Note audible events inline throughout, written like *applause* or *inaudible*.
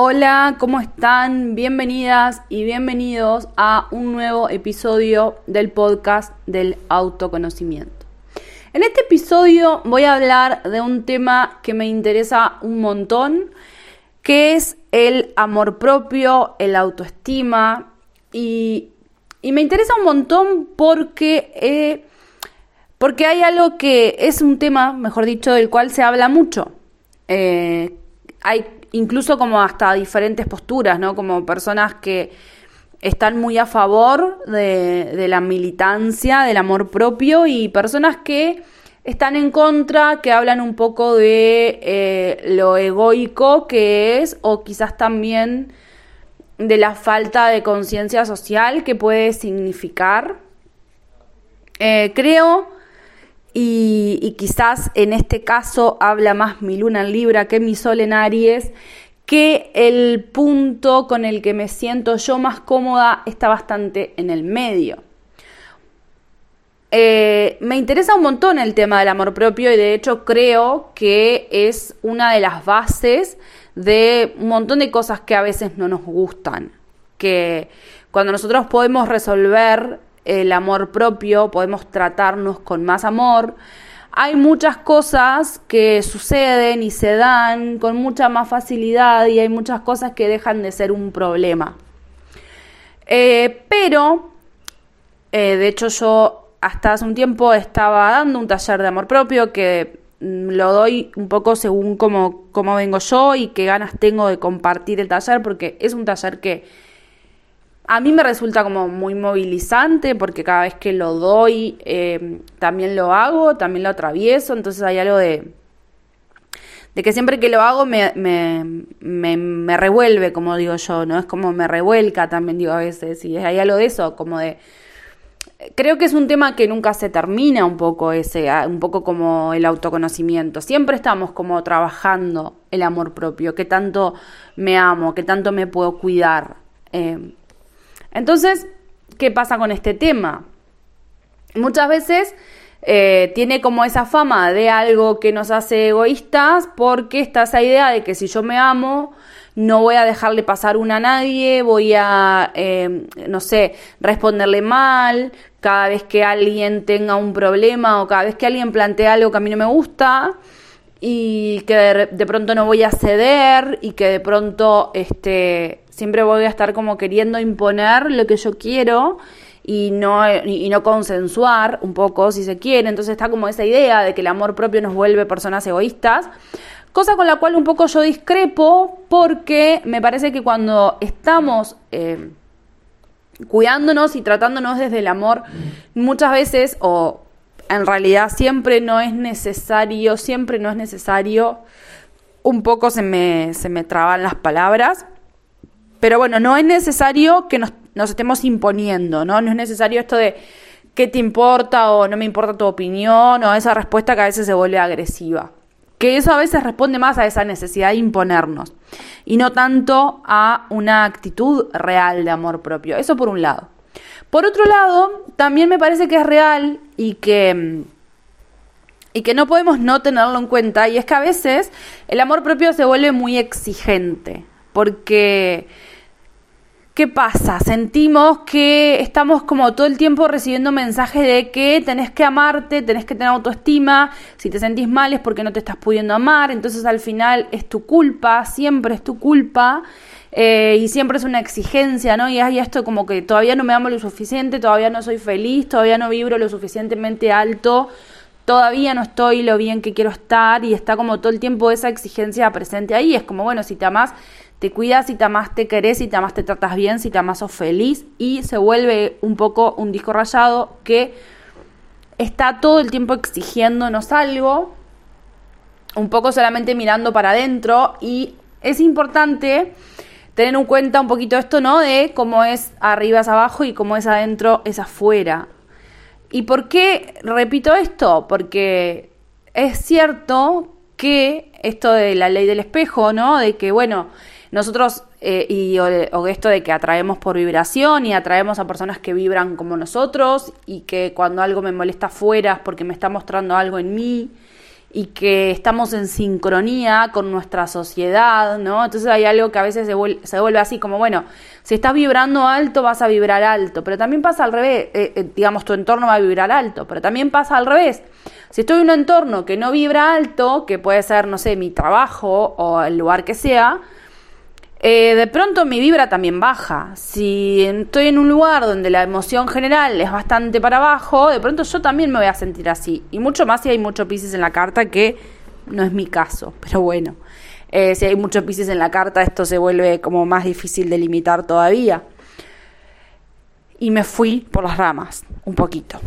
Hola, ¿cómo están? Bienvenidas y bienvenidos a un nuevo episodio del podcast del autoconocimiento. En este episodio voy a hablar de un tema que me interesa un montón, que es el amor propio, el autoestima y, me interesa un montón porque, eh, porque hay algo que es un tema, mejor dicho, del cual se habla mucho. Eh, hay incluso como hasta diferentes posturas, ¿no? Como personas que están muy a favor de, la militancia, del amor propio y personas que están en contra, que hablan un poco de eh, lo egoico que es o quizás también de la falta de conciencia social que puede significar. Eh, creo y, quizás en este caso habla más mi luna en Libra que mi sol en Aries, que el punto con el que me siento yo más cómoda está bastante en el medio. Eh, me interesa un montón el tema del amor propio y de hecho creo que es una de las bases de un montón de cosas que a veces no nos gustan. Que cuando nosotros podemos resolver el amor propio, podemos tratarnos con más amor. Hay muchas cosas que suceden y se dan con mucha más facilidad y hay muchas cosas que dejan de ser un problema. Eh, pero, eh, de hecho yo hasta hace un tiempo estaba dando un taller de amor propio que mm, lo doy un poco según cómo, cómo vengo yo y qué ganas tengo de compartir el taller porque es un taller que a mí me resulta como muy movilizante porque cada vez que lo doy eh, también lo hago, también lo atravieso, entonces hay algo de, de que siempre que lo hago me, me, me, revuelve, como digo yo, ¿no? Es como me revuelca también, digo a veces, y hay algo de eso, como de... Creo que es un tema que nunca se termina un poco ese, ah, un poco como el autoconocimiento. Siempre estamos como trabajando el amor propio, que tanto me amo, que tanto me puedo cuidar. Eh, entonces, ¿qué pasa con este tema? Muchas veces eh, tiene como esa fama de algo que nos hace egoístas porque está esa idea de que si yo me amo, no voy a dejarle pasar una a nadie, voy a, eh, no sé, responderle mal cada vez que alguien tenga un problema o cada vez que alguien plantea algo que a mí no me gusta y que de, pronto no voy a ceder y que de pronto este, siempre voy a estar como queriendo imponer lo que yo quiero y no, y no consensuar un poco si se quiere. Entonces está como esa idea de que el amor propio nos vuelve personas egoístas. Cosa con la cual un poco yo discrepo porque me parece que cuando estamos eh, cuidándonos y tratándonos desde el amor, muchas veces, o en realidad siempre no es necesario, siempre no es necesario, un poco se me, se me traban las palabras, pero bueno, no es necesario que nos, estemos imponiendo, ¿no? No es necesario esto de qué te importa o no me importa tu opinión o esa respuesta que a veces se vuelve agresiva. Que eso a veces responde más a esa necesidad de imponernos y no tanto a una actitud real de amor propio. Eso por un lado. Por otro lado, también me parece que es real y que y que no podemos no tenerlo en cuenta y es que a veces el amor propio se vuelve muy exigente porque ¿Qué pasa? Sentimos que estamos como todo el tiempo recibiendo mensajes de que tenés que amarte, tenés que tener autoestima, si te sentís mal es porque no te estás pudiendo amar, entonces al final es tu culpa, siempre es tu culpa. Eh, y siempre es una exigencia, ¿no? Y hay esto como que todavía no me amo lo suficiente, todavía no soy feliz, todavía no vibro lo suficientemente alto, todavía no estoy lo bien que quiero estar y está como todo el tiempo esa exigencia presente ahí. Es como, bueno, si te amas, te cuidas, si te amas, te querés, si te amas, te tratas bien, si te amas, sos feliz y se vuelve un poco un disco rayado que está todo el tiempo exigiéndonos algo, un poco solamente mirando para adentro y es importante tener en cuenta un poquito esto, ¿no? De cómo es arriba es abajo y cómo es adentro es afuera. ¿Y por qué repito esto? Porque es cierto que esto de la ley del espejo, ¿no? De que, bueno, nosotros, eh, y o, esto de que atraemos por vibración y atraemos a personas que vibran como nosotros y que cuando algo me molesta afuera es porque me está mostrando algo en mí y que estamos en sincronía con nuestra sociedad, ¿no? Entonces hay algo que a veces se vuelve, así como, bueno, si estás vibrando alto vas a vibrar alto, pero también pasa al revés, eh, eh, digamos, tu entorno va a vibrar alto, pero también pasa al revés. Si estoy en un entorno que no vibra alto, que puede ser, no sé, mi trabajo o el lugar que sea, eh, de pronto mi vibra también baja. Si estoy en un lugar donde la emoción general es bastante para abajo, de pronto yo también me voy a sentir así. Y mucho más si hay muchos pises en la carta, que no es mi caso, *laughs* pero bueno. Eh, si hay muchos pises en la carta, esto se vuelve como más difícil de limitar todavía. Y me fui por las ramas, un poquito,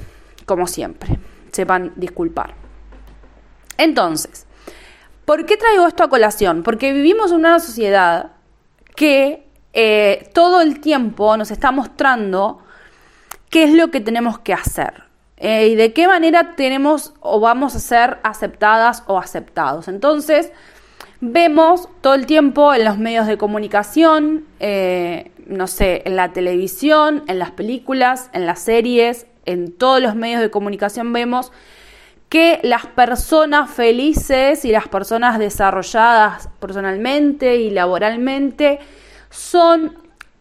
como siempre. Sepan disculpar. Entonces, ¿por qué traigo esto a colación? Porque vivimos en una sociedad que eh, todo el tiempo nos está mostrando qué es lo que tenemos que hacer eh, y de qué manera tenemos o vamos a ser aceptadas o aceptados. Entonces, vemos todo el tiempo en los medios de comunicación, eh, no sé, en la televisión, en las películas, en las series, en todos los medios de comunicación vemos que las personas felices y las personas desarrolladas personalmente y laboralmente son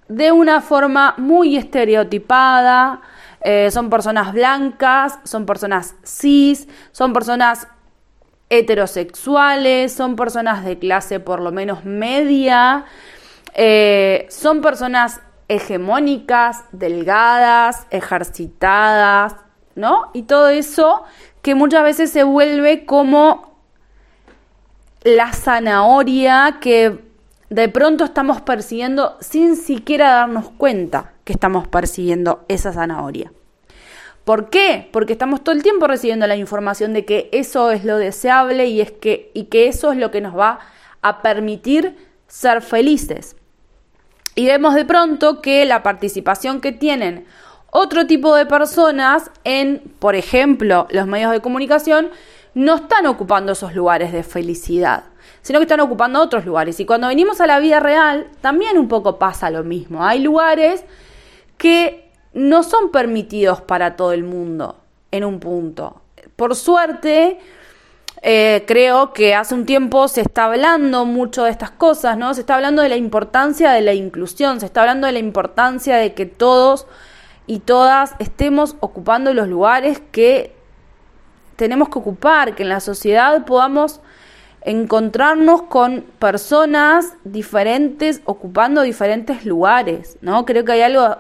de una forma muy estereotipada, eh, son personas blancas, son personas cis, son personas heterosexuales, son personas de clase por lo menos media, eh, son personas hegemónicas, delgadas, ejercitadas, ¿no? Y todo eso que muchas veces se vuelve como la zanahoria que de pronto estamos persiguiendo sin siquiera darnos cuenta que estamos persiguiendo esa zanahoria. ¿Por qué? Porque estamos todo el tiempo recibiendo la información de que eso es lo deseable y, es que, y que eso es lo que nos va a permitir ser felices. Y vemos de pronto que la participación que tienen otro tipo de personas en, por ejemplo, los medios de comunicación, no están ocupando esos lugares de felicidad, sino que están ocupando otros lugares. Y cuando venimos a la vida real, también un poco pasa lo mismo. Hay lugares que no son permitidos para todo el mundo en un punto. Por suerte, eh, creo que hace un tiempo se está hablando mucho de estas cosas, ¿no? Se está hablando de la importancia de la inclusión, se está hablando de la importancia de que todos y todas estemos ocupando los lugares que tenemos que ocupar, que en la sociedad podamos encontrarnos con personas diferentes ocupando diferentes lugares, ¿no? Creo que hay algo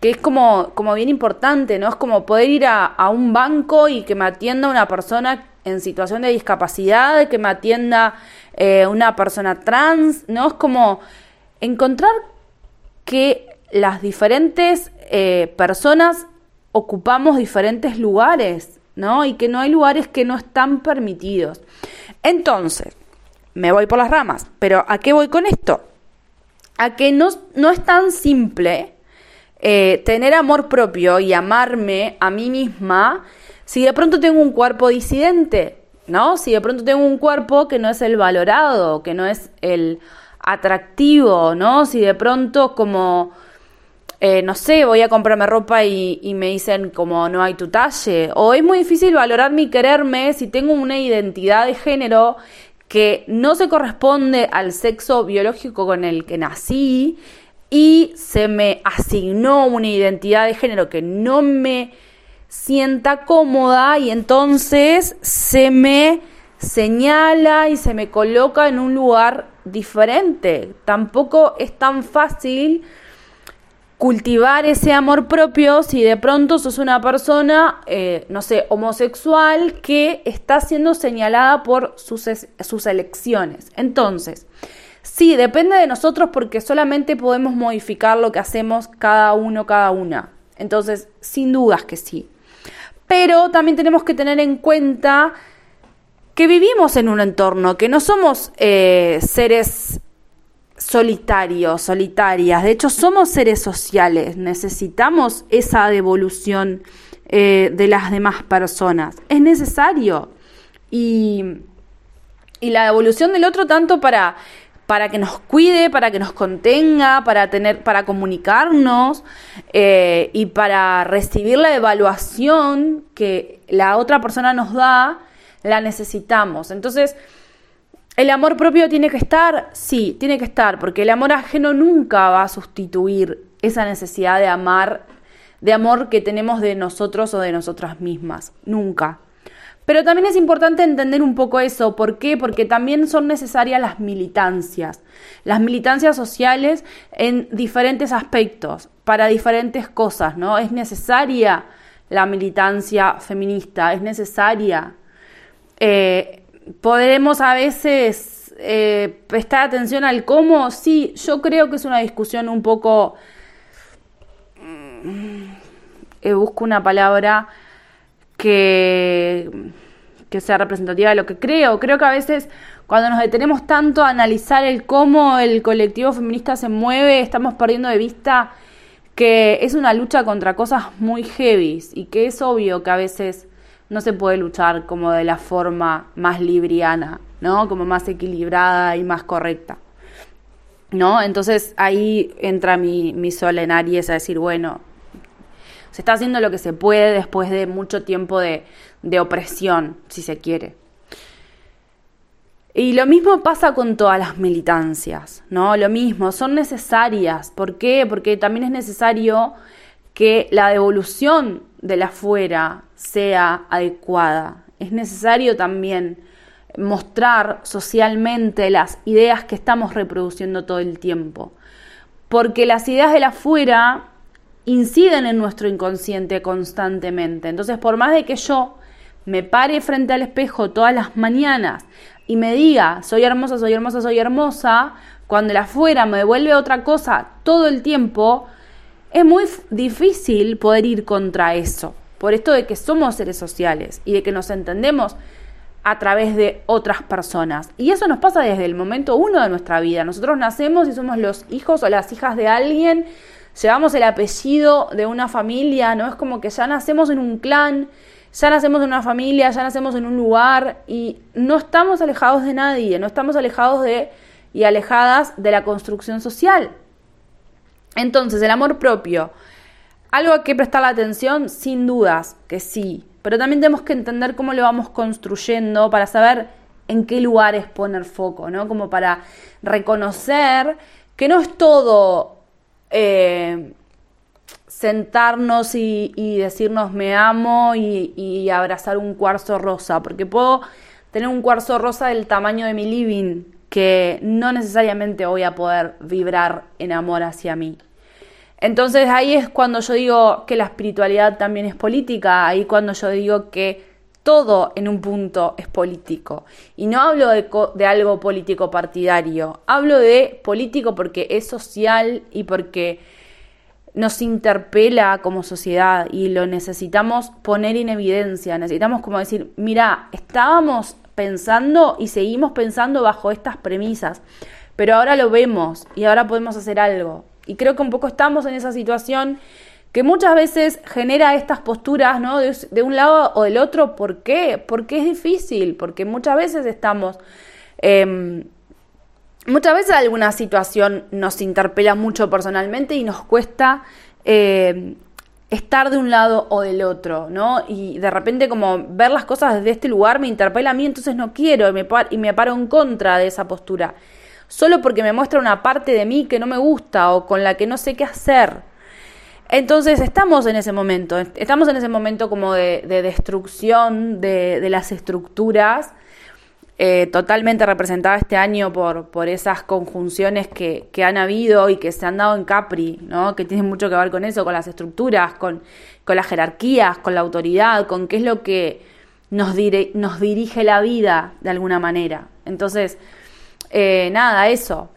que es como, como bien importante, ¿no? Es como poder ir a, un banco y que me atienda una persona en situación de discapacidad, que me atienda eh, una persona trans, ¿no? Es como encontrar que las diferentes eh, personas ocupamos diferentes lugares, ¿no? Y que no hay lugares que no están permitidos. Entonces, me voy por las ramas, pero ¿a qué voy con esto? A que no, no es tan simple eh, tener amor propio y amarme a mí misma si de pronto tengo un cuerpo disidente, ¿no? Si de pronto tengo un cuerpo que no es el valorado, que no es el atractivo, ¿no? Si de pronto como eh, no sé, voy a comprarme ropa y, me dicen como no hay tu talle. O es muy difícil valorarme y quererme si tengo una identidad de género que no se corresponde al sexo biológico con el que nací y se me asignó una identidad de género que no me sienta cómoda y entonces se me señala y se me coloca en un lugar diferente. Tampoco es tan fácil cultivar ese amor propio si de pronto sos una persona, eh, no sé, homosexual que está siendo señalada por sus, sus elecciones. Entonces, sí, depende de nosotros porque solamente podemos modificar lo que hacemos cada uno, cada una. Entonces, sin dudas que sí. Pero también tenemos que tener en cuenta que vivimos en un entorno, que no somos eh, seres solitarios, solitarias. De hecho, somos seres sociales, necesitamos esa devolución eh, de las demás personas. Es necesario. Y, y la devolución del otro tanto para, para que nos cuide, para que nos contenga, para tener, para comunicarnos eh, y para recibir la evaluación que la otra persona nos da la necesitamos. Entonces, ¿el amor propio tiene que estar? Sí, tiene que estar, porque el amor ajeno nunca va a sustituir esa necesidad de amar, de amor que tenemos de nosotros o de nosotras mismas. Nunca. Pero también es importante entender un poco eso. ¿Por qué? Porque también son necesarias las militancias. Las militancias sociales en diferentes aspectos, para diferentes cosas, ¿no? Es necesaria la militancia feminista, es necesaria. Eh, podremos a veces eh, prestar atención al cómo. Sí, yo creo que es una discusión un poco. Mm, eh, busco una palabra que, que sea representativa de lo que creo. Creo que a veces cuando nos detenemos tanto a analizar el cómo el colectivo feminista se mueve, estamos perdiendo de vista que es una lucha contra cosas muy heavy y que es obvio que a veces no se puede luchar como de la forma más libriana, ¿no? Como más equilibrada y más correcta. ¿No? Entonces ahí entra mi, mi sol en Aries a decir, bueno, se está haciendo lo que se puede después de mucho tiempo de, opresión, si se quiere. Y lo mismo pasa con todas las militancias, ¿no? Lo mismo, son necesarias. ¿Por qué? Porque también es necesario que la devolución de la fuera sea adecuada. Es necesario también mostrar socialmente las ideas que estamos reproduciendo todo el tiempo. Porque las ideas de la fuera inciden en nuestro inconsciente constantemente. Entonces, por más de que yo me pare frente al espejo todas las mañanas y me diga, soy hermosa, soy hermosa, soy hermosa, cuando el afuera me devuelve otra cosa todo el tiempo, es muy difícil poder ir contra eso. Por esto de que somos seres sociales y de que nos entendemos a través de otras personas. Y eso nos pasa desde el momento uno de nuestra vida. Nosotros nacemos y somos los hijos o las hijas de alguien llevamos el apellido de una familia, ¿no? Es como que ya nacemos en un clan, ya nacemos en una familia, ya nacemos en un lugar y no estamos alejados de nadie, no estamos alejados de y alejadas de la construcción social. Entonces, el amor propio, algo a que prestar la atención, sin dudas que sí, pero también tenemos que entender cómo lo vamos construyendo para saber en qué lugares poner foco, ¿no? Como para reconocer que no es todo eh, sentarnos y, decirnos me amo y, abrazar un cuarzo rosa, porque puedo tener un cuarzo rosa del tamaño de mi living, que no necesariamente voy a poder vibrar en amor hacia mí. Entonces ahí es cuando yo digo que la espiritualidad también es política, ahí cuando yo digo que todo en un punto es político. Y no hablo de, de, algo político partidario, hablo de político porque es social y porque nos interpela como sociedad y lo necesitamos poner en evidencia. Necesitamos como decir, mira, estábamos pensando y seguimos pensando bajo estas premisas, pero ahora lo vemos y ahora podemos hacer algo. Y creo que un poco estamos en esa situación que muchas veces genera estas posturas, ¿no? De, un lado o del otro. ¿Por qué? Porque es difícil, porque muchas veces estamos... Em, muchas veces alguna situación nos interpela mucho personalmente y nos cuesta em, estar de un lado o del otro, ¿no? Y de repente como ver las cosas desde este lugar me interpela a mí, entonces no quiero y me, y me paro en contra de esa postura. Solo porque me muestra una parte de mí que no me gusta o con la que no sé qué hacer. Entonces estamos en ese momento, estamos en ese momento como de, destrucción de, las estructuras, eh, totalmente representada este año por, por esas conjunciones que, han habido y que se han dado en Capri, ¿no? que tienen mucho que ver con eso, con las estructuras, con, con las jerarquías, con la autoridad, con qué es lo que nos, nos dirige la vida de alguna manera. Entonces, eh, nada, eso,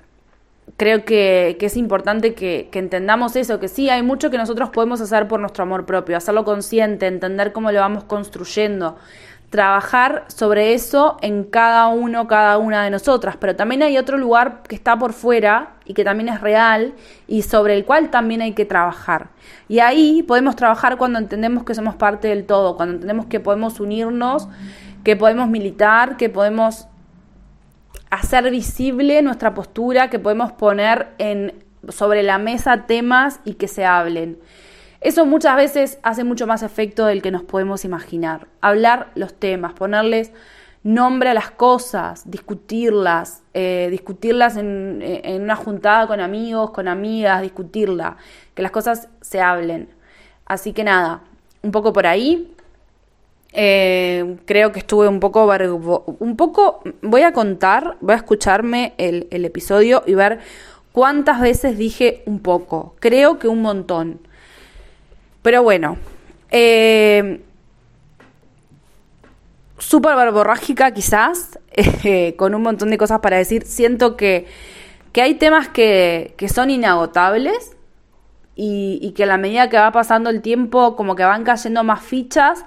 creo que, es importante que, entendamos eso, que sí, hay mucho que nosotros podemos hacer por nuestro amor propio, hacerlo consciente, entender cómo lo vamos construyendo, trabajar sobre eso en cada uno, cada una de nosotras, pero también hay otro lugar que está por fuera y que también es real y sobre el cual también hay que trabajar. Y ahí podemos trabajar cuando entendemos que somos parte del todo, cuando entendemos que podemos unirnos, que podemos militar, que podemos hacer visible nuestra postura, que podemos poner en, sobre la mesa temas y que se hablen. Eso muchas veces hace mucho más efecto del que nos podemos imaginar. Hablar los temas, ponerles nombre a las cosas, discutirlas, eh, discutirlas en, en, una juntada con amigos, con amigas, discutirla, que las cosas se hablen. Así que nada, un poco por ahí. Eh, creo que estuve un poco, un poco, voy a contar, voy a escucharme el, el episodio y ver cuántas veces dije un poco. Creo que un montón. Pero bueno, eh, súper verborrágica quizás, *laughs* eh, con un montón de cosas para decir. Siento que, que hay temas que, que son inagotables y, y, que a la medida que va pasando el tiempo como que van cayendo más fichas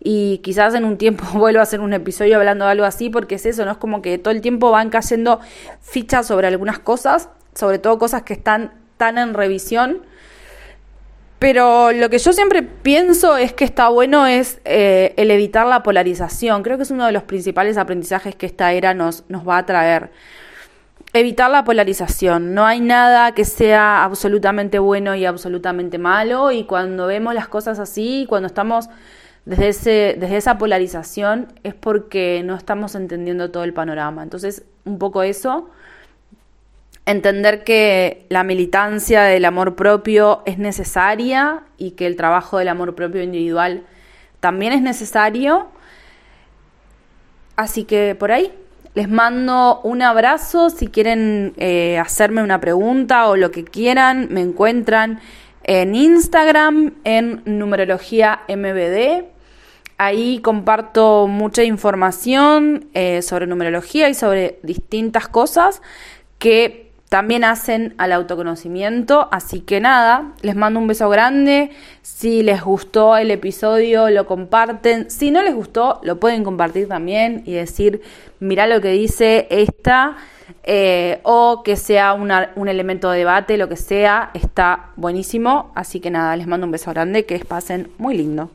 y quizás en un tiempo *laughs* vuelva a hacer un episodio hablando de algo así porque es eso, ¿no? Es como que todo el tiempo van cayendo fichas sobre algunas cosas, sobre todo cosas que están tan en revisión pero lo que yo siempre pienso es que está bueno es eh, el evitar la polarización. Creo que es uno de los principales aprendizajes que esta era nos, nos va a traer. Evitar la polarización. No hay nada que sea absolutamente bueno y absolutamente malo. Y cuando vemos las cosas así, cuando estamos desde, ese, desde esa polarización, es porque no estamos entendiendo todo el panorama. Entonces, un poco eso entender que la militancia del amor propio es necesaria y que el trabajo del amor propio individual también es necesario. Así que por ahí les mando un abrazo. Si quieren eh, hacerme una pregunta o lo que quieran, me encuentran en Instagram en numerología MBD. Ahí comparto mucha información eh, sobre numerología y sobre distintas cosas que también hacen al autoconocimiento. Así que nada, les mando un beso grande. Si les gustó el episodio, lo comparten. Si no les gustó, lo pueden compartir también y decir, mira lo que dice esta. Eh, o que sea un elemento de debate, lo que sea, está buenísimo. Así que nada, les mando un beso grande, que pasen muy lindo.